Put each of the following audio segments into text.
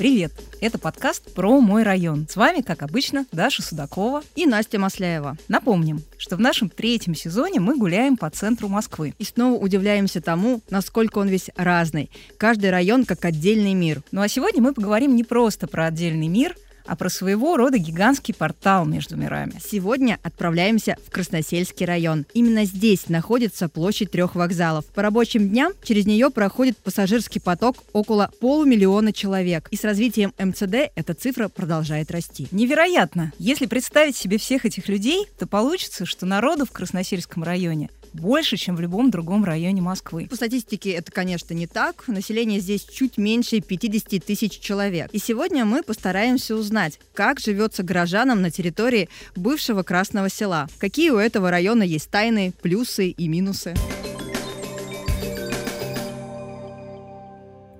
Привет! Это подкаст про мой район. С вами, как обычно, Даша Судакова и Настя Масляева. Напомним, что в нашем третьем сезоне мы гуляем по центру Москвы. И снова удивляемся тому, насколько он весь разный. Каждый район как отдельный мир. Ну а сегодня мы поговорим не просто про отдельный мир, а про своего рода гигантский портал между мирами. Сегодня отправляемся в Красносельский район. Именно здесь находится площадь трех вокзалов. По рабочим дням через нее проходит пассажирский поток около полумиллиона человек. И с развитием МЦД эта цифра продолжает расти. Невероятно! Если представить себе всех этих людей, то получится, что народу в Красносельском районе больше, чем в любом другом районе Москвы. По статистике это, конечно, не так. Население здесь чуть меньше 50 тысяч человек. И сегодня мы постараемся узнать, как живется горожанам на территории бывшего Красного села. Какие у этого района есть тайны, плюсы и минусы.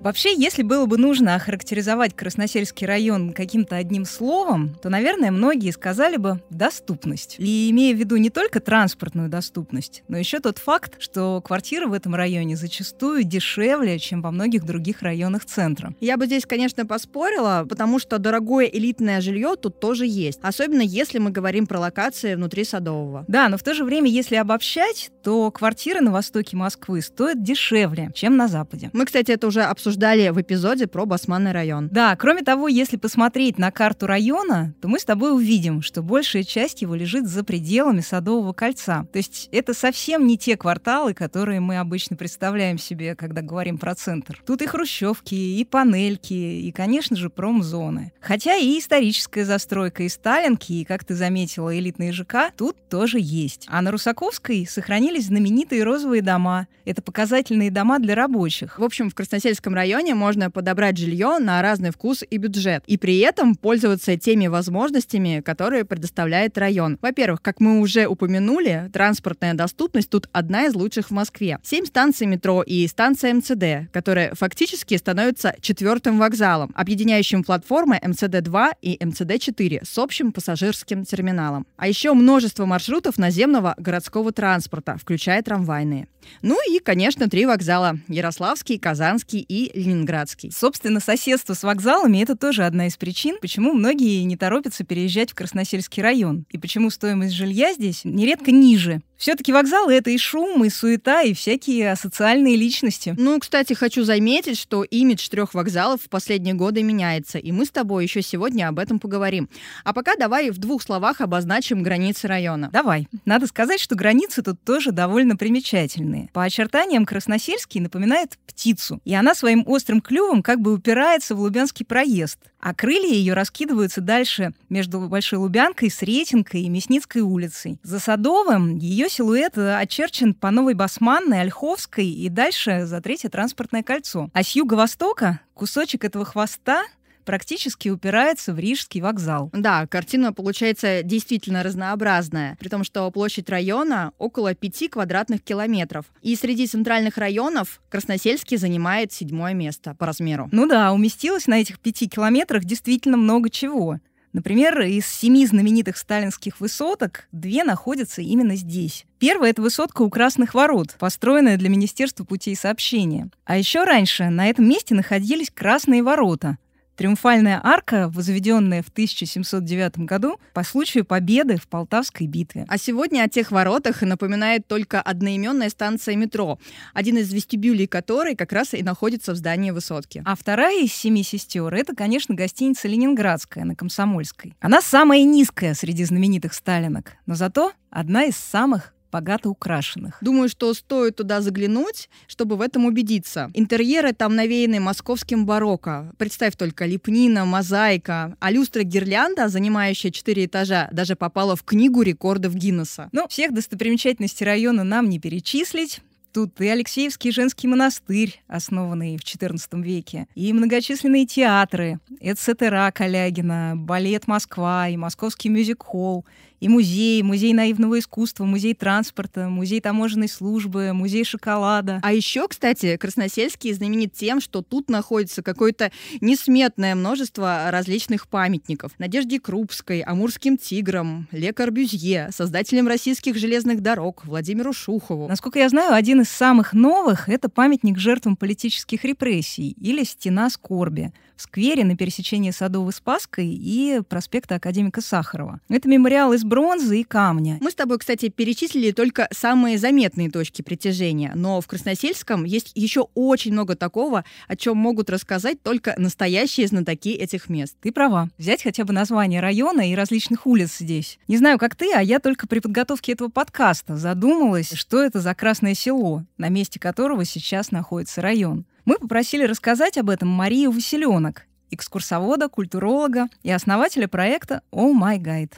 Вообще, если было бы нужно охарактеризовать Красносельский район каким-то одним словом, то, наверное, многие сказали бы «доступность». И имея в виду не только транспортную доступность, но еще тот факт, что квартиры в этом районе зачастую дешевле, чем во многих других районах центра. Я бы здесь, конечно, поспорила, потому что дорогое элитное жилье тут тоже есть. Особенно если мы говорим про локации внутри Садового. Да, но в то же время, если обобщать, то квартиры на востоке Москвы стоят дешевле, чем на западе. Мы, кстати, это уже обсуждали в эпизоде про Басманный район. Да, кроме того, если посмотреть на карту района, то мы с тобой увидим, что большая часть его лежит за пределами Садового кольца. То есть это совсем не те кварталы, которые мы обычно представляем себе, когда говорим про центр. Тут и хрущевки, и панельки, и, конечно же, промзоны. Хотя и историческая застройка, и сталинки, и, как ты заметила, элитные ЖК тут тоже есть. А на Русаковской сохранились знаменитые розовые дома. Это показательные дома для рабочих. В общем, в Красносельском районе можно подобрать жилье на разный вкус и бюджет, и при этом пользоваться теми возможностями, которые предоставляет район. Во-первых, как мы уже упомянули, транспортная доступность тут одна из лучших в Москве. Семь станций метро и станция МЦД, которая фактически становится четвертым вокзалом, объединяющим платформы МЦД-2 и МЦД-4 с общим пассажирским терминалом. А еще множество маршрутов наземного городского транспорта, включая трамвайные. Ну и, конечно, три вокзала – Ярославский, Казанский и Ленинградский. Собственно, соседство с вокзалами – это тоже одна из причин, почему многие не торопятся переезжать в Красносельский район, и почему стоимость жилья здесь нередко ниже, все-таки вокзалы это и шум, и суета, и всякие асоциальные личности. Ну, кстати, хочу заметить, что имидж трех вокзалов в последние годы меняется, и мы с тобой еще сегодня об этом поговорим. А пока давай в двух словах обозначим границы района. Давай. Надо сказать, что границы тут тоже довольно примечательные. По очертаниям Красносельский напоминает птицу, и она своим острым клювом как бы упирается в Лубянский проезд а крылья ее раскидываются дальше между Большой Лубянкой, Сретенкой и Мясницкой улицей. За Садовым ее силуэт очерчен по Новой Басманной, Ольховской и дальше за Третье транспортное кольцо. А с юго-востока кусочек этого хвоста практически упирается в Рижский вокзал. Да, картина получается действительно разнообразная, при том, что площадь района около 5 квадратных километров. И среди центральных районов Красносельский занимает седьмое место по размеру. Ну да, уместилось на этих пяти километрах действительно много чего. Например, из семи знаменитых сталинских высоток две находятся именно здесь. Первая — это высотка у Красных Ворот, построенная для Министерства путей сообщения. А еще раньше на этом месте находились Красные Ворота, Триумфальная арка, возведенная в 1709 году по случаю победы в Полтавской битве. А сегодня о тех воротах напоминает только одноименная станция метро, один из вестибюлей которой как раз и находится в здании высотки. А вторая из семи сестер — это, конечно, гостиница «Ленинградская» на Комсомольской. Она самая низкая среди знаменитых сталинок, но зато одна из самых богато украшенных. Думаю, что стоит туда заглянуть, чтобы в этом убедиться. Интерьеры там навеяны московским барокко. Представь только, лепнина, мозаика, а люстра гирлянда, занимающая четыре этажа, даже попала в книгу рекордов Гиннесса. Ну, всех достопримечательностей района нам не перечислить. Тут и Алексеевский женский монастырь, основанный в XIV веке, и многочисленные театры, Эцетера Калягина, балет Москва и Московский мюзик-холл, И музей, музей наивного искусства, музей транспорта, музей таможенной службы, музей шоколада. А еще, кстати, Красносельский знаменит тем, что тут находится какое-то несметное множество различных памятников. Надежде Крупской, Амурским тиграм, Ле Корбюзье, создателям российских железных дорог, Владимиру Шухову. Насколько я знаю, один из самых новых — это памятник жертвам политических репрессий или «Стена скорби», в сквере на пересечении Садовой Спаской и проспекта Академика Сахарова. Это мемориал из бронзы и камня. Мы с тобой, кстати, перечислили только самые заметные точки притяжения, но в Красносельском есть еще очень много такого, о чем могут рассказать только настоящие знатоки этих мест. Ты права. Взять хотя бы название района и различных улиц здесь. Не знаю, как ты, а я только при подготовке этого подкаста задумалась, что это за красное село, на месте которого сейчас находится район. Мы попросили рассказать об этом Марию Василенок, экскурсовода, культуролога и основателя проекта «Oh My Guide».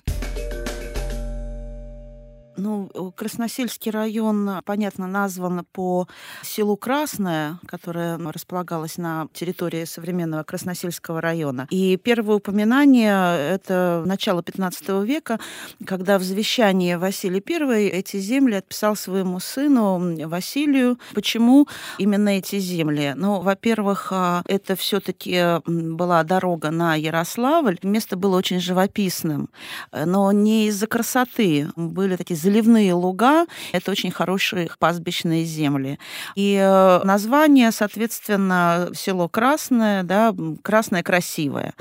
Ну, Красносельский район, понятно, назван по селу Красное, которое располагалось на территории современного Красносельского района. И первое упоминание — это начало 15 века, когда в завещании Василий I эти земли отписал своему сыну Василию. Почему именно эти земли? Ну, во-первых, а, это все таки была дорога на Ярославль. Место было очень живописным, но не из-за красоты. Были такие заливные луга. Это очень хорошие пастбищные земли. И э, название, соответственно, село Красное, да, Красное красивое.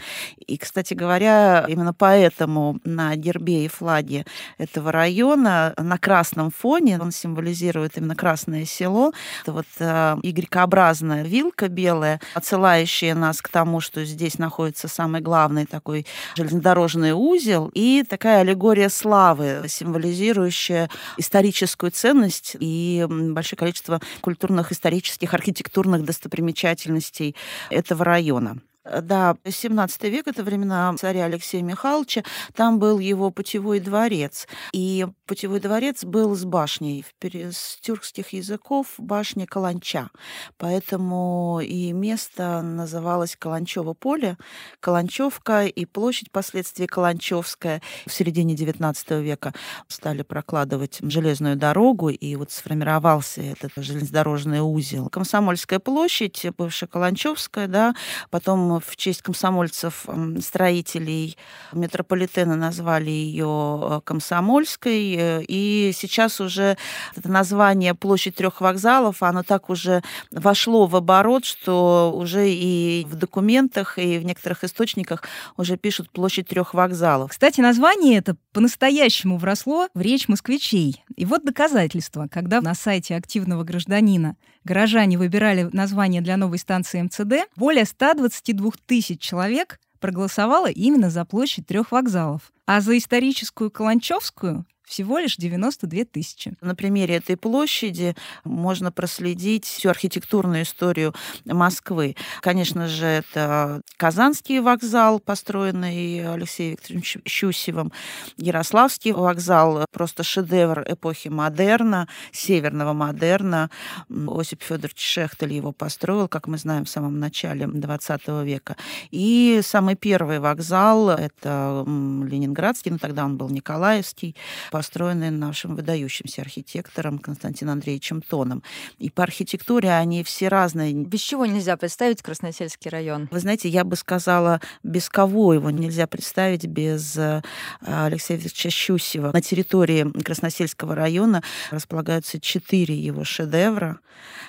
И, кстати говоря, именно поэтому на гербе и флаге этого района на красном фоне он символизирует именно Красное село. Это вот э, Y-образная вилка белая, отсылающая нас к тому, что здесь находится самый главный такой железнодорожный узел, и такая аллегория славы, символизирующая содержащая историческую ценность и большое количество культурных, исторических, архитектурных достопримечательностей этого района. Э, да, 17 век, это времена царя Алексея Михайловича, там был его путевой дворец. И путевой дворец был с башней, с тюркских языков башня Каланча. Поэтому и место называлось Каланчево поле, Каланчевка и площадь впоследствии Каланчевская. В середине XIX века стали прокладывать железную дорогу, и вот сформировался этот железнодорожный узел. Комсомольская площадь, бывшая Каланчевская, да, потом в честь комсомольцев, строителей метрополитена назвали ее э, Комсомольской. Э, и сейчас уже это название площадь трех вокзалов, оно так уже вошло в оборот, что уже и в документах, и в некоторых источниках уже пишут площадь трех вокзалов. Кстати, название это по-настоящему вросло в речь москвичей. И вот доказательство, когда на сайте активного гражданина горожане выбирали название для новой станции МЦД, более 122 тысяч человек проголосовало именно за площадь трех вокзалов. А за историческую Каланчевскую всего лишь 92 тысячи. На примере этой площади можно проследить всю архитектурную историю Москвы. Конечно же, это Казанский вокзал, построенный Алексеем Викторовичем Щусевым, Ярославский вокзал, просто шедевр эпохи модерна, северного модерна. Осип Федорович Шехтель его построил, как мы знаем, в самом начале 20 века. И самый первый вокзал — это Ленинградский, но тогда он был Николаевский, построенные нашим выдающимся архитектором Константином Андреевичем Тоном. И по архитектуре они все разные. Без чего нельзя представить Красносельский район? Вы знаете, я бы сказала, без кого его нельзя представить, без э, Алексея Викторовича Щусева. На территории Красносельского района располагаются четыре его шедевра.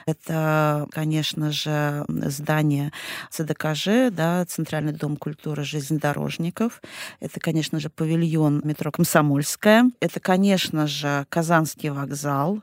Это, конечно же, здание ЦДКЖ, да, Центральный дом культуры железнодорожников. Это, конечно же, павильон метро Комсомольская. Это, конечно же, Казанский вокзал.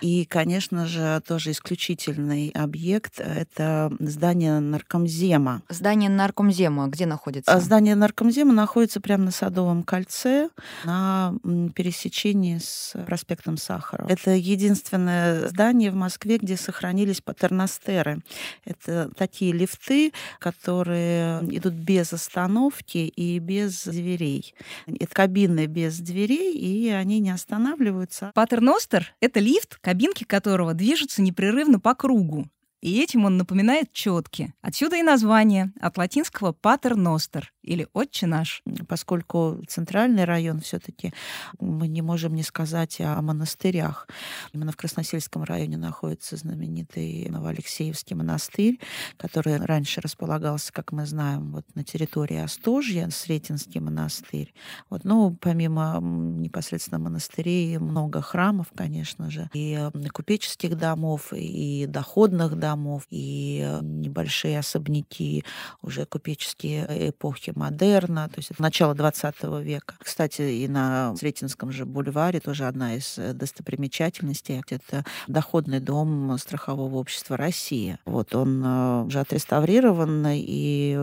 И, конечно же, тоже исключительный объект — это здание наркомзема. Здание наркомзема где находится? Здание наркомзема находится прямо на Садовом кольце, на пересечении с проспектом Сахарова. Это единственное здание в Москве, где сохранились патерностеры. Это такие лифты, которые идут без остановки и без дверей. Это кабины без дверей, и они не останавливаются. Патерностер — это лифт, кабинки которого движутся непрерывно по кругу. И этим он напоминает четки. Отсюда и название от латинского «pater noster» или «Отче наш». Поскольку центральный район все таки мы не можем не сказать о монастырях. Именно в Красносельском районе находится знаменитый Новоалексеевский монастырь, который раньше располагался, как мы знаем, вот на территории Остожья, Сретенский монастырь. Вот, ну, помимо непосредственно монастырей, много храмов, конечно же, и купеческих домов, и доходных домов, и небольшие особняки уже купеческие эпохи модерна, то есть это начало 20 века. Кстати, и на Сретенском же бульваре тоже одна из э, достопримечательностей. Это доходный дом страхового общества России. Вот он э, уже отреставрирован и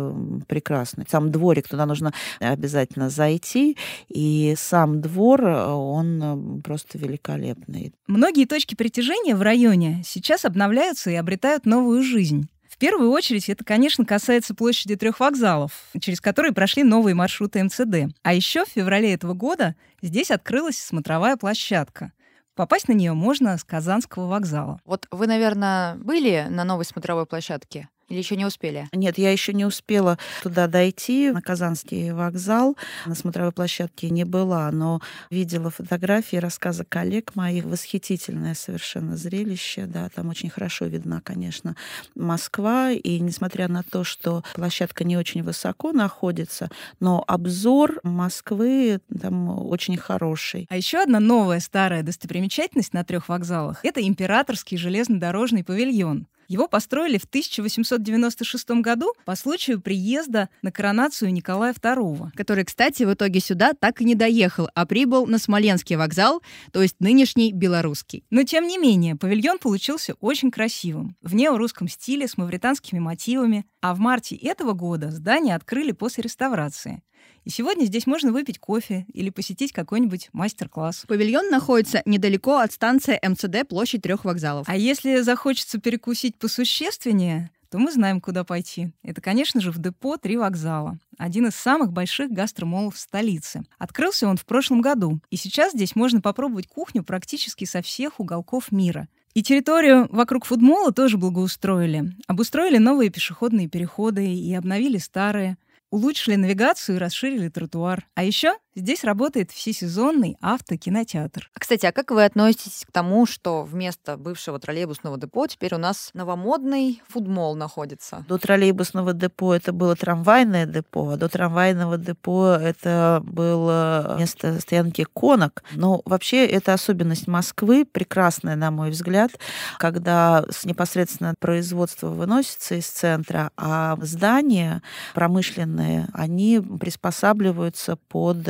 прекрасный. Сам дворик, туда нужно обязательно зайти, и сам двор, э, он просто великолепный. Многие точки притяжения в районе сейчас обновляются и обретают новую жизнь. Первую очередь это, конечно, касается площади трех вокзалов, через которые прошли новые маршруты МЦД. А еще в феврале этого года здесь открылась смотровая площадка. Попасть на нее можно с Казанского вокзала. Вот вы, наверное, были на новой смотровой площадке? Или еще не успели? Нет, я еще не успела туда дойти, на Казанский вокзал. На смотровой площадке не была, но видела фотографии, рассказы коллег моих. Восхитительное совершенно зрелище. Да, там очень хорошо видна, конечно, Москва. И несмотря на то, что площадка не очень высоко находится, но обзор Москвы там очень хороший. А еще одна новая старая достопримечательность на трех вокзалах — это императорский железнодорожный павильон. Его построили в 1896 году по случаю приезда на коронацию Николая II. Который, кстати, в итоге сюда так и не доехал, а прибыл на Смоленский вокзал, то есть нынешний белорусский. Но, тем не менее, павильон получился очень красивым. В неорусском стиле, с мавританскими мотивами. А в марте этого года здание открыли после реставрации. И сегодня здесь можно выпить кофе или посетить какой-нибудь мастер-класс. Павильон находится недалеко от станции МЦД площадь трех вокзалов. А если захочется перекусить посущественнее, то мы знаем, куда пойти. Это, конечно же, в депо «Три вокзала». Один из самых больших гастромолов столицы. Открылся он в прошлом году. И сейчас здесь можно попробовать кухню практически со всех уголков мира. И территорию вокруг фудмола тоже благоустроили. Обустроили новые пешеходные переходы и обновили старые улучшили навигацию и расширили тротуар. А еще Здесь работает всесезонный автокинотеатр. А, кстати, а как вы относитесь к тому, что вместо бывшего троллейбусного депо теперь у нас новомодный фудмол находится? До троллейбусного депо это было трамвайное депо, а до трамвайного депо это было место стоянки конок. Но вообще это особенность Москвы, прекрасная, на мой взгляд, когда с непосредственно производство выносится из центра, а здания промышленные, они приспосабливаются под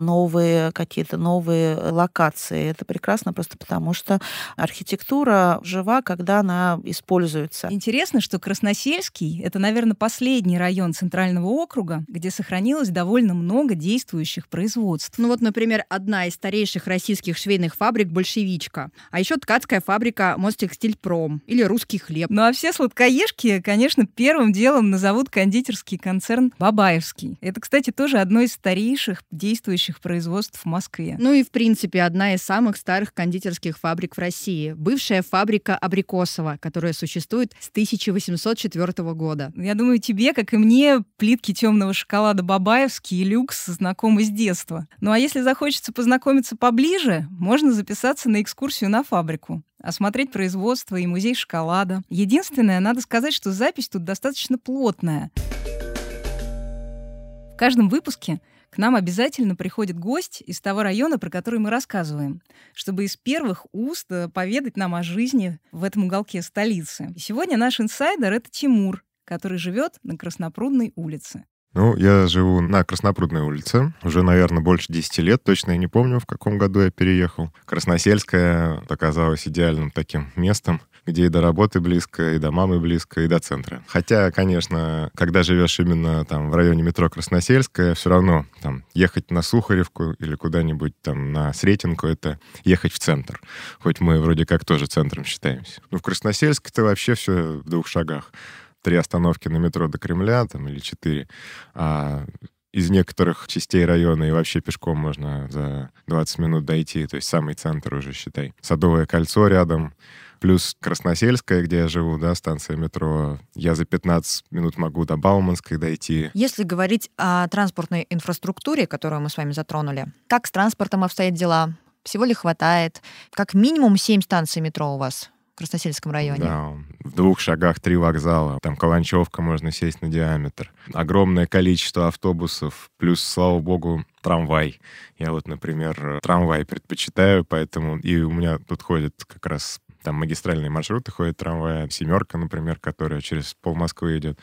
новые какие-то новые локации. Это прекрасно просто потому, что архитектура жива, когда она используется. Интересно, что Красносельский — это, наверное, последний район Центрального округа, где сохранилось довольно много действующих производств. Ну вот, например, одна из старейших российских швейных фабрик «Большевичка», а еще ткацкая фабрика «Мостекстильпром» или «Русский хлеб». Ну а все сладкоежки, конечно, первым делом назовут кондитерский концерн «Бабаевский». Это, кстати, тоже одно из старейших действующих производств в Москве. Ну и, в принципе, одна из самых старых кондитерских фабрик в России. Бывшая фабрика Абрикосова, которая существует с 1804 года. Я думаю, тебе, как и мне, плитки темного шоколада Бабаевский и люкс знакомы с детства. Ну а если захочется познакомиться поближе, можно записаться на экскурсию на фабрику осмотреть производство и музей шоколада. Единственное, надо сказать, что запись тут достаточно плотная. В каждом выпуске к нам обязательно приходит гость из того района, про который мы рассказываем, чтобы из первых уст э, поведать нам о жизни в этом уголке столицы. И сегодня наш инсайдер — это Тимур, который живет на Краснопрудной улице. Ну, я живу на Краснопрудной улице. Уже, наверное, больше 10 лет. Точно я не помню, в каком году я переехал. Красносельская оказалась идеальным таким местом где и до работы близко, и до мамы близко, и до центра. Хотя, конечно, когда живешь именно там в районе метро Красносельская, все равно там ехать на Сухаревку или куда-нибудь там на Сретенку, это ехать в центр. Хоть мы вроде как тоже центром считаемся. Ну, в Красносельске-то вообще все в двух шагах. Три остановки на метро до Кремля, там, или четыре. А из некоторых частей района и вообще пешком можно за 20 минут дойти, то есть самый центр уже, считай. Садовое кольцо рядом, плюс Красносельская, где я живу, да, станция метро. Я за 15 минут могу до Бауманской дойти. Если говорить о транспортной инфраструктуре, которую мы с вами затронули, как с транспортом обстоят дела? Всего ли хватает? Как минимум 7 станций метро у вас в Красносельском районе. Да, в двух шагах три вокзала. Там Каланчевка, можно сесть на диаметр. Огромное количество автобусов, плюс, слава богу, трамвай. Я вот, например, трамвай предпочитаю, поэтому и у меня тут ходит как раз там магистральные маршруты ходят трамваи, семерка, например, которая через пол Москвы идет,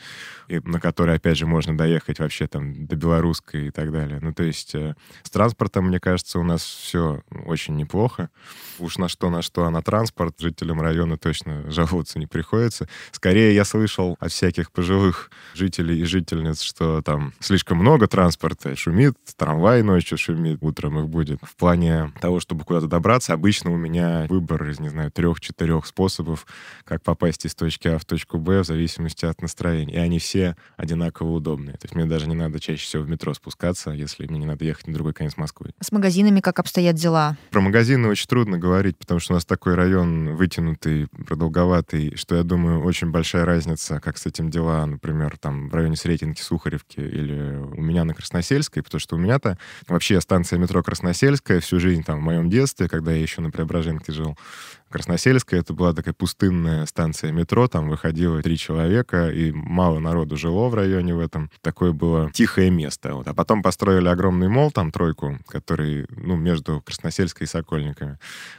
и на которой, опять же, можно доехать вообще там до Белорусской и так далее. Ну, то есть э, с транспортом, мне кажется, у нас все очень неплохо. Уж на что, на что, а на транспорт жителям района точно жаловаться не приходится. Скорее, я слышал от всяких пожилых жителей и жительниц, что там слишком много транспорта, шумит, трамвай ночью шумит, утром их будет. В плане того, чтобы куда-то добраться, обычно у меня выбор из, не знаю, трех четырех способов, как попасть из точки А в точку Б в зависимости от настроения. И они все одинаково удобные. То есть мне даже не надо чаще всего в метро спускаться, если мне не надо ехать на другой конец Москвы. С магазинами как обстоят дела? Про магазины очень трудно говорить, потому что у нас такой район вытянутый, продолговатый, что, я думаю, очень большая разница, как с этим дела, например, там в районе Сретенки, Сухаревки или у меня на Красносельской, потому что у меня-то вообще станция метро Красносельская всю жизнь там в моем детстве, когда я еще на Преображенке жил, Красносельская это была такая пустынная станция метро, там выходило три человека, и мало народу жило в районе в этом. Такое было тихое место. Вот. А потом построили огромный мол, там тройку, который, ну, между Красносельской и Сокольниками.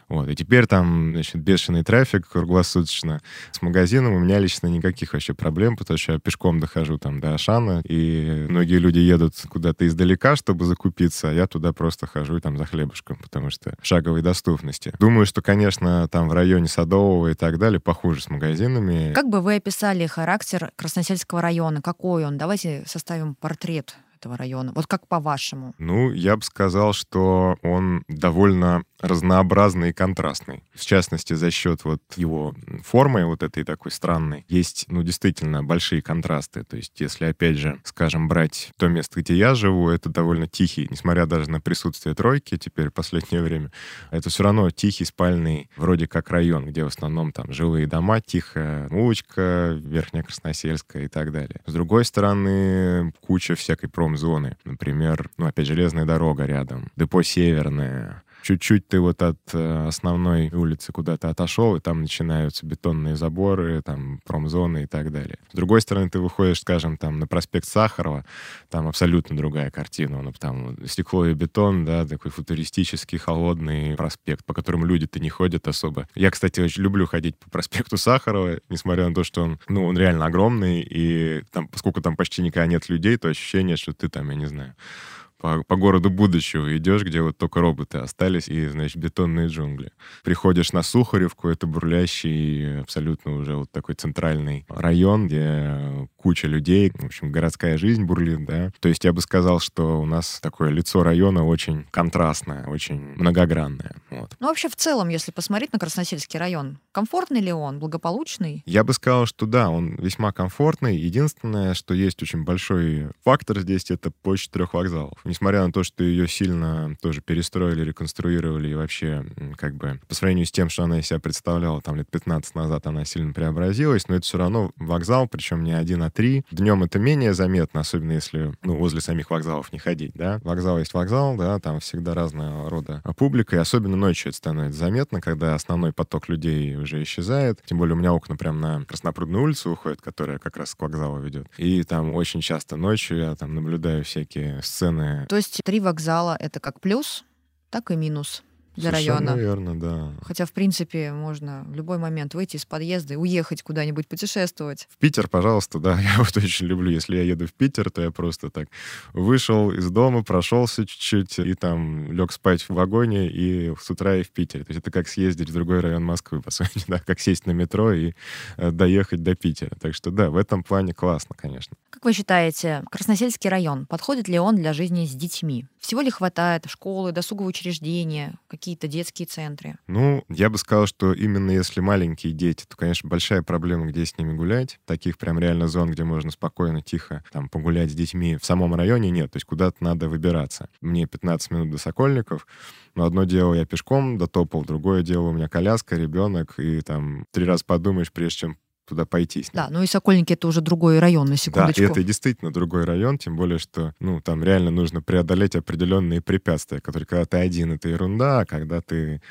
Вот. И теперь там, значит, бешеный трафик круглосуточно. С магазином у меня лично никаких вообще проблем, потому что я пешком дохожу там до Ашана, и многие люди едут куда-то издалека, чтобы закупиться, а я туда просто хожу там за хлебушком, потому что шаговой доступности. Думаю, что, конечно, там там в районе Садового и так далее, похуже с магазинами. Как бы вы описали характер Красносельского района? Какой он? Давайте составим портрет этого района? Вот как по-вашему? Ну, я бы сказал, что он довольно разнообразный и контрастный. В частности, за счет вот его формы вот этой такой странной, есть, ну, действительно большие контрасты. То есть, если, опять же, скажем, брать то место, где я живу, это довольно тихий, несмотря даже на присутствие тройки теперь в последнее время, это все равно тихий спальный вроде как район, где в основном там жилые дома, тихая улочка, Верхняя Красносельская и так далее. С другой стороны, куча всякой промзоны. Например, ну, опять железная дорога рядом, депо Северное, чуть-чуть ты вот от э, основной улицы куда-то отошел, и там начинаются бетонные заборы, там промзоны и так далее. С другой стороны, ты выходишь, скажем, там на проспект Сахарова, там абсолютно другая картина. Ну, там стекло и бетон, да, такой футуристический, холодный проспект, по которому люди-то не ходят особо. Я, кстати, очень люблю ходить по проспекту Сахарова, несмотря на то, что он, ну, он реально огромный, и там, поскольку там почти никогда нет людей, то ощущение, что ты там, я не знаю, по, по городу будущего идешь, где вот только роботы остались и, значит, бетонные джунгли. Приходишь на Сухаревку, это бурлящий абсолютно уже вот такой центральный район, где куча людей, в общем, городская жизнь бурлит, да. То есть я бы сказал, что у нас такое лицо района очень контрастное, очень многогранное. Вот. Ну, вообще, в целом, если посмотреть на Красносельский район, комфортный ли он, благополучный? Я бы сказал, что да, он весьма комфортный. Единственное, что есть очень большой фактор здесь, это площадь трех вокзалов несмотря на то, что ее сильно тоже перестроили, реконструировали, и вообще, как бы, по сравнению с тем, что она из себя представляла, там, лет 15 назад она сильно преобразилась, но это все равно вокзал, причем не один, а три. Днем это менее заметно, особенно если, ну, возле самих вокзалов не ходить, да. Вокзал есть вокзал, да, там всегда разного рода публика, и особенно ночью это становится заметно, когда основной поток людей уже исчезает. Тем более у меня окна прям на Краснопрудную улицу уходят, которая как раз к вокзалу ведет. И там очень часто ночью я там наблюдаю всякие сцены то есть три вокзала — это как плюс, так и минус для Совершенно района. верно, да. Хотя, в принципе, можно в любой момент выйти из подъезда и уехать куда-нибудь путешествовать. В Питер, пожалуйста, да, я вот очень люблю. Если я еду в Питер, то я просто так вышел из дома, прошелся чуть-чуть и там лег спать в вагоне и с утра и в Питере. То есть это как съездить в другой район Москвы, по сути, да, как сесть на метро и э, доехать до Питера. Так что да, в этом плане классно, конечно. Как вы считаете, Красносельский район, подходит ли он для жизни с детьми? Всего ли хватает школы, досуговые учреждения, какие-то детские центры? Ну, я бы сказал, что именно если маленькие дети, то, конечно, большая проблема, где с ними гулять. Таких прям реально зон, где можно спокойно, тихо там погулять с детьми в самом районе нет. То есть куда-то надо выбираться. Мне 15 минут до Сокольников, но одно дело я пешком дотопал, другое дело у меня коляска, ребенок, и там три раза подумаешь, прежде чем туда пойти. Да, ну и Сокольники это уже другой район, на секундочку. Да, это действительно другой район, тем более, что, ну, там реально нужно преодолеть определенные препятствия, которые, когда ты один, это ерунда, а когда ты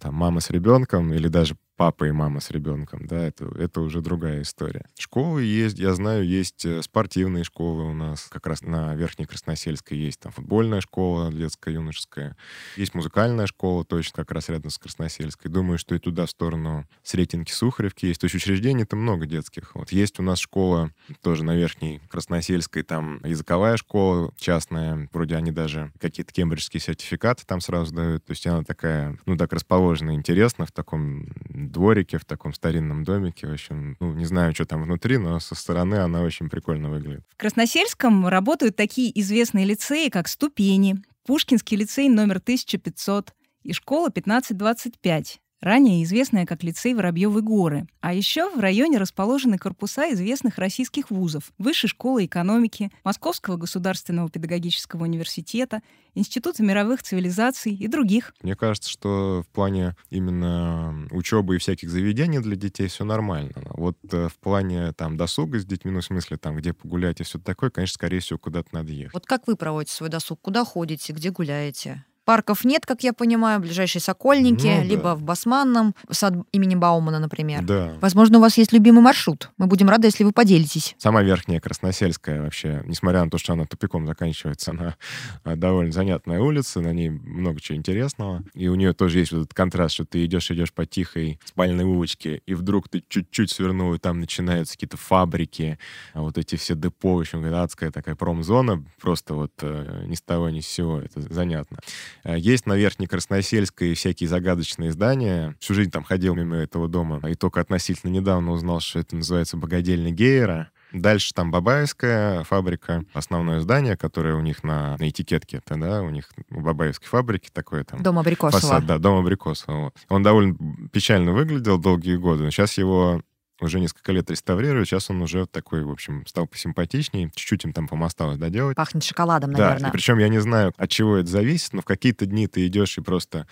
там мама с ребенком или даже папа и мама с ребенком, да, это, это уже другая история. Школы есть, я знаю, есть э, спортивные школы у нас, как раз на Верхней Красносельской есть там футбольная школа детская, юношеская, есть музыкальная школа, точно как раз рядом с Красносельской. Думаю, что и туда, в сторону Сретенки, Сухаревки есть. То есть учреждений-то много детских. Вот есть у нас школа тоже на Верхней Красносельской, там языковая школа частная, вроде они даже какие-то кембриджские сертификаты там сразу дают. То есть она такая, ну так расположена интересно в таком дворике, в таком старинном домике. В общем, ну, не знаю, что там внутри, но со стороны она очень прикольно выглядит. В Красносельском работают такие известные лицеи, как «Ступени», Пушкинский лицей номер 1500 и школа 1525 ранее известная как лицей Воробьевы горы. А еще в районе расположены корпуса известных российских вузов, Высшей школы экономики, Московского государственного педагогического университета, Института мировых цивилизаций и других. Мне кажется, что в плане именно учебы и всяких заведений для детей все нормально. Вот э, в плане там досуга с детьми, ну, в смысле, там, где погулять и все такое, конечно, скорее всего, куда-то надо ехать. Вот как вы проводите свой досуг? Куда ходите? Где гуляете? Парков нет, как я понимаю, ближайшие Сокольники, ну, да. либо в Басманном, сад имени Баумана, например. Да. Возможно, у вас есть любимый маршрут. Мы будем рады, если вы поделитесь. Сама верхняя Красносельская вообще, несмотря на то, что она тупиком заканчивается, она а, довольно занятная улица, на ней много чего интересного. И у нее тоже есть вот этот контраст, что ты идешь, идешь по тихой спальной улочке, и вдруг ты чуть-чуть свернул, и там начинаются какие-то фабрики, а вот эти все депо, в общем, адская такая промзона, просто вот э, ни с того, ни с сего, это занятно. Э, есть на Верхней Красносельской всякие загадочные здания. Всю жизнь там ходил мимо этого дома. И только относительно недавно узнал, что это называется богадельня Гейера. Дальше там Бабаевская фабрика, основное здание, которое у них на, на этикетке, это, да, у них у Бабаевской фабрики такое там... Дом Абрикосова. Фасад, да, дом Абрикосова. Он довольно печально выглядел долгие годы, но сейчас его уже несколько лет реставрирую, сейчас он уже такой, в общем, стал посимпатичнее, чуть-чуть им там помосталось доделать. Пахнет шоколадом, наверное. Да, и причем я не знаю, от чего это зависит, но в какие-то дни ты идешь и просто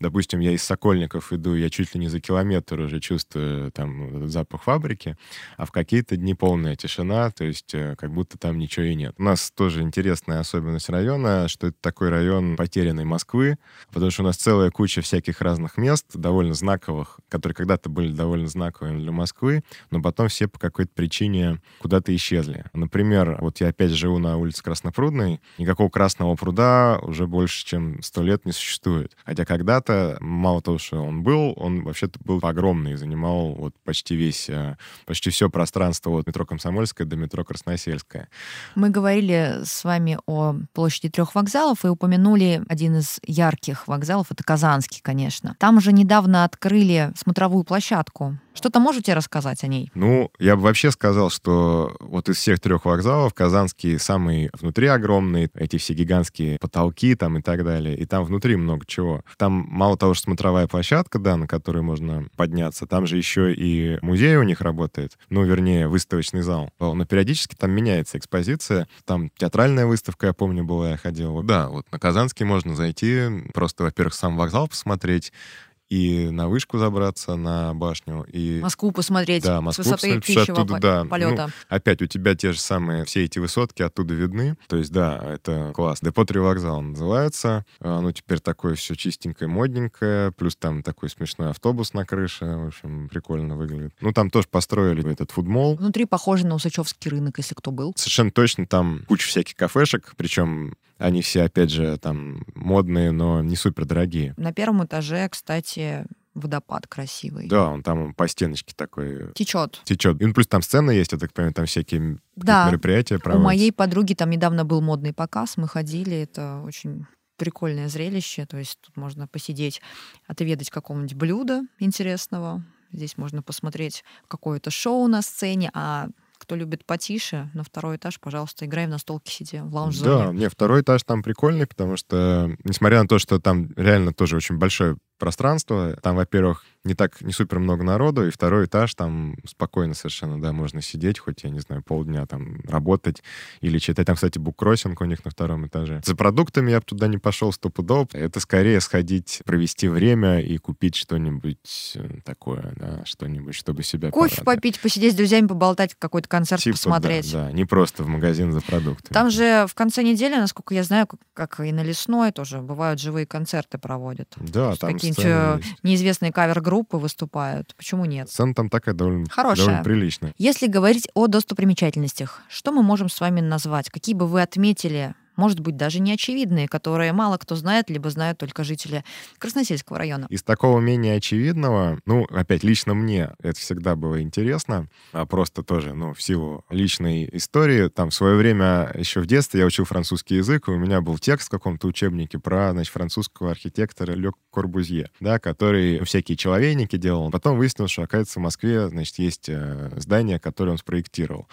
допустим, я из Сокольников иду, я чуть ли не за километр уже чувствую там запах фабрики, а в какие-то дни полная тишина, то есть э, как будто там ничего и нет. У нас тоже интересная особенность района, что это такой район потерянной Москвы, потому что у нас целая куча всяких разных мест, довольно знаковых, которые когда-то были довольно знаковыми для Москвы, но потом все по какой-то причине куда-то исчезли. Например, вот я опять живу на улице Краснопрудной, никакого Красного пруда уже больше, чем сто лет не существует. Хотя когда-то когда мало того, что он был, он вообще-то был огромный, занимал вот почти весь, э, почти все пространство от метро Комсомольская до метро Красносельская. Мы говорили с вами о площади трех вокзалов и упомянули один из ярких вокзалов, это Казанский, конечно. Там уже недавно открыли смотровую площадку что-то можете рассказать о ней? Ну, я бы вообще сказал, что вот из всех трех вокзалов Казанский самый внутри огромный, эти все гигантские потолки там и так далее. И там внутри много чего. Там мало того, что смотровая площадка, да, на которой можно подняться, там же еще и музей у них работает. Ну, вернее, выставочный зал. Но периодически там меняется экспозиция. Там театральная выставка, я помню, была, я ходил. Да, вот на Казанский можно зайти, просто, во-первых, сам вокзал посмотреть, и на вышку забраться, на башню. И... Москву посмотреть да, Москву с высоты птичьего оттуда, да. полета. Ну, опять у тебя те же самые, все эти высотки оттуда видны. То есть, да, это класс. Депо 3 вокзал называется. Оно теперь такое все чистенькое, модненькое. Плюс там такой смешной автобус на крыше. В общем, прикольно выглядит. Ну, там тоже построили этот фудмол. Внутри похоже на Усачевский рынок, если кто был. Совершенно точно. Там куча всяких кафешек. Причем они все, опять же, там модные, но не супер дорогие. На первом этаже, кстати, водопад красивый. Да, он там по стеночке такой... Течет. Течет. И ну, плюс там сцена есть, я так понимаю, там всякие да. мероприятия проводятся. У моей подруги там недавно был модный показ, мы ходили, это очень прикольное зрелище, то есть тут можно посидеть, отведать какого-нибудь блюда интересного, здесь можно посмотреть какое-то шоу на сцене, а кто любит потише, на второй этаж, пожалуйста, играем на столке сидя в лаунж Да, не, второй этаж там прикольный, потому что, несмотря на то, что там реально тоже очень большое пространство. Там, во-первых, не так, не супер много народу, и второй этаж там спокойно совершенно, да, можно сидеть, хоть, я не знаю, полдня там работать или читать. Там, кстати, буккроссинг у них на втором этаже. За продуктами я бы туда не пошел стопудово. Это скорее сходить, провести время и купить что-нибудь э, такое, да, что-нибудь, чтобы себя Кофе порадовать. попить, посидеть с друзьями, поболтать, какой-то концерт Типа, посмотреть. Да, да, не просто в магазин за продуктами. Там же в конце недели, насколько я знаю, как, как и на Лесной тоже бывают живые концерты проводят. Да, там Какие-нибудь неизвестные кавер-группы выступают. Почему нет? Сцена там такая довольно, Хорошая. довольно приличная. Если говорить о достопримечательностях, что мы можем с вами назвать? Какие бы вы отметили, может быть, даже неочевидные, которые мало кто знает, либо знают только жители Красносельского района? Из такого менее очевидного, ну, опять, лично мне это всегда было интересно, а просто тоже, ну, в силу личной истории, там, в свое время, еще в детстве я учил французский язык, и у меня был текст в каком-то учебнике про, значит, французского архитектора Ле Корбузье, да, который всякие человейники делал. Потом выяснилось, что, оказывается, в Москве, значит, есть э, здание, которое он спроектировал.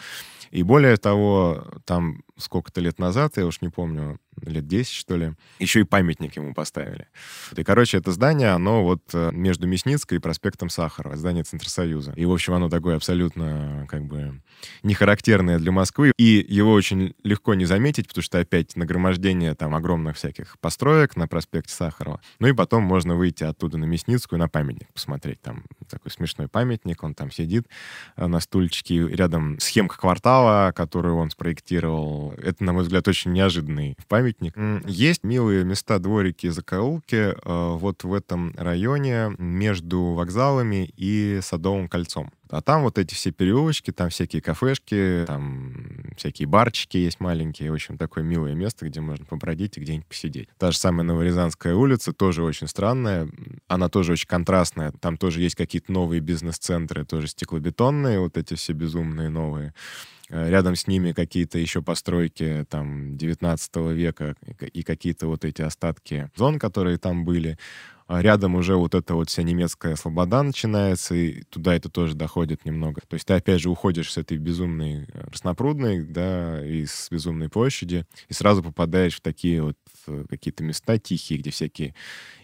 И более того, там сколько-то лет назад, я уж не помню, лет 10, что ли, еще и памятник ему поставили. И, короче, это здание, оно вот э, между Мясницкой и проспектом Сахарова, здание Центросоюза. И, в общем, оно такое абсолютно, как бы, не характерное для Москвы. И его очень легко не заметить, потому что опять нагромождение там огромных всяких построек на проспекте Сахарова. Ну и потом можно выйти оттуда на Мясницкую, на памятник посмотреть. Там такой смешной памятник, он там сидит э, на стульчике. Рядом схемка квартала, которую он спроектировал. Это, на мой взгляд, очень неожиданный памятник. М, Есть милые места, дворики, закоулки э, вот в этом районе между вокзалами и Садовым кольцом. А там вот эти все переулочки, там всякие кафешки, там всякие барчики есть маленькие. Общем, такое милое место, где можно побродить и где-нибудь посидеть. Та же самая Новорязанская улица тоже очень странная. Она тоже очень контрастная. Там тоже есть какие-то новые бизнес-центры, тоже стеклобетонные, вот эти все безумные новые. Э, Рядом с ними какие-то еще постройки там 19 века и ка- и какие-то вот эти остатки зон, которые там были. А рядом уже вот эта вот вся немецкая слобода начинается, и туда это тоже доходит немного. То есть ты опять же уходишь с этой безумной э, Краснопрудной, да, и с безумной площади, и сразу попадаешь в такие вот э, какие-то места тихие, где всякие...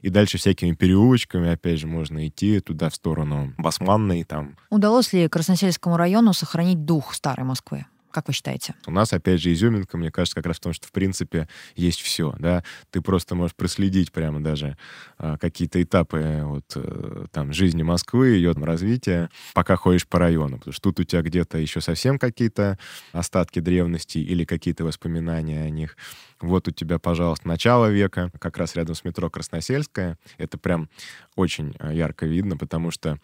И дальше всякими переулочками, опять же, можно идти туда в сторону Басманной, там, Удалось ли Красносельскому району сохранить дух старой Москвы? Как вы считаете? У нас, опять же, изюминка, мне кажется, как раз в том, что, в принципе, есть все, да. Ты просто можешь проследить прямо даже а, какие-то этапы э, вот э, там жизни Москвы, ее там, развития, пока ходишь по району. Потому что тут у тебя где-то еще совсем какие-то остатки древности или какие-то воспоминания о них. Вот у тебя, пожалуйста, начало века, как раз рядом с метро Красносельская. Это прям очень э, ярко видно, потому что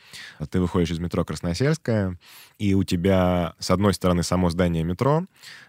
ты выходишь из метро Красносельская, и у тебя, с одной стороны, само здание метро,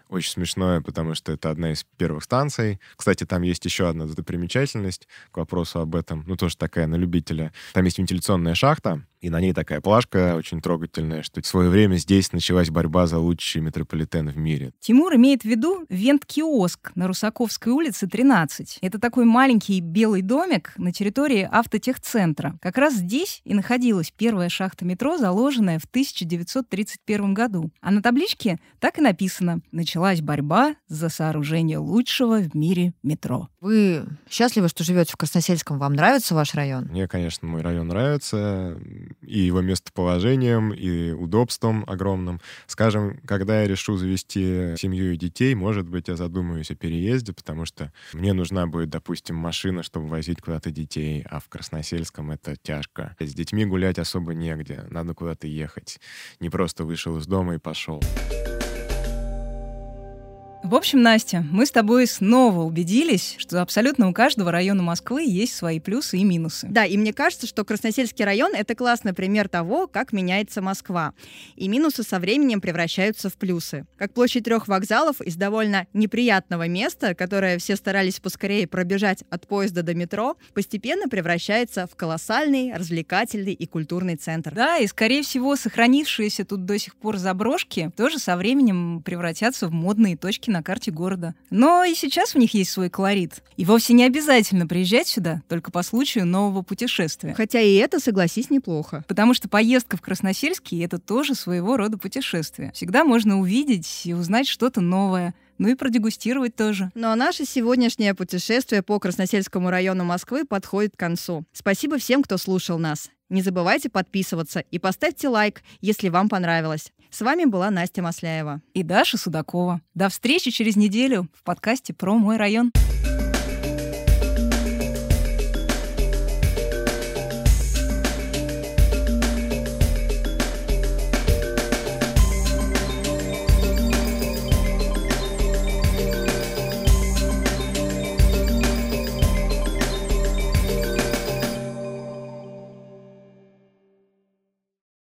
очень смешное, потому что это одна из первых станций. Кстати, там есть еще одна достопримечательность к вопросу об этом. Ну, тоже такая на любителя. Там есть вентиляционная шахта, и на ней такая плашка очень трогательная, что в свое время здесь началась борьба за лучший метрополитен в мире. Тимур имеет в виду вент-киоск на Русаковской улице 13. Это такой маленький белый домик на территории автотехцентра. Как раз здесь и находилась первая шахта метро, заложенная в 1931 году. А на табличке так и написано «Началась борьба за сооружение лучшего в мире метро». Вы счастливы, что живете в Красносельском? Вам нравится ваш район? Мне, конечно, мой район нравится, и его местоположением, и удобством огромным. Скажем, когда я решу завести семью и детей, может быть, я задумаюсь о переезде, потому что мне нужна будет, допустим, машина, чтобы возить куда-то детей, а в Красносельском это тяжко. С детьми гулять особо негде, надо куда-то ехать. Не просто вышел из дома и пошел. В общем, Настя, мы с тобой снова убедились, что абсолютно у каждого района Москвы есть свои плюсы и минусы. Да, и мне кажется, что Красносельский район — это классный пример того, как меняется Москва. И минусы со временем превращаются в плюсы. Как площадь трех вокзалов из довольно неприятного места, которое все старались поскорее пробежать от поезда до метро, постепенно превращается в колоссальный развлекательный и культурный центр. Да, и, скорее всего, сохранившиеся тут до сих пор заброшки тоже со временем превратятся в модные точки на на карте города. Но и сейчас в них есть свой колорит. И вовсе не обязательно приезжать сюда только по случаю нового путешествия. Хотя и это, согласись, неплохо. Потому что поездка в Красносельский — это тоже своего рода путешествие. Всегда можно увидеть и узнать что-то новое, ну и продегустировать тоже. Ну а наше сегодняшнее путешествие по Красносельскому району Москвы подходит к концу. Спасибо всем, кто слушал нас. Не забывайте подписываться и поставьте лайк, если вам понравилось. С вами была Настя Масляева. И Даша Судакова. До встречи через неделю в подкасте про мой район.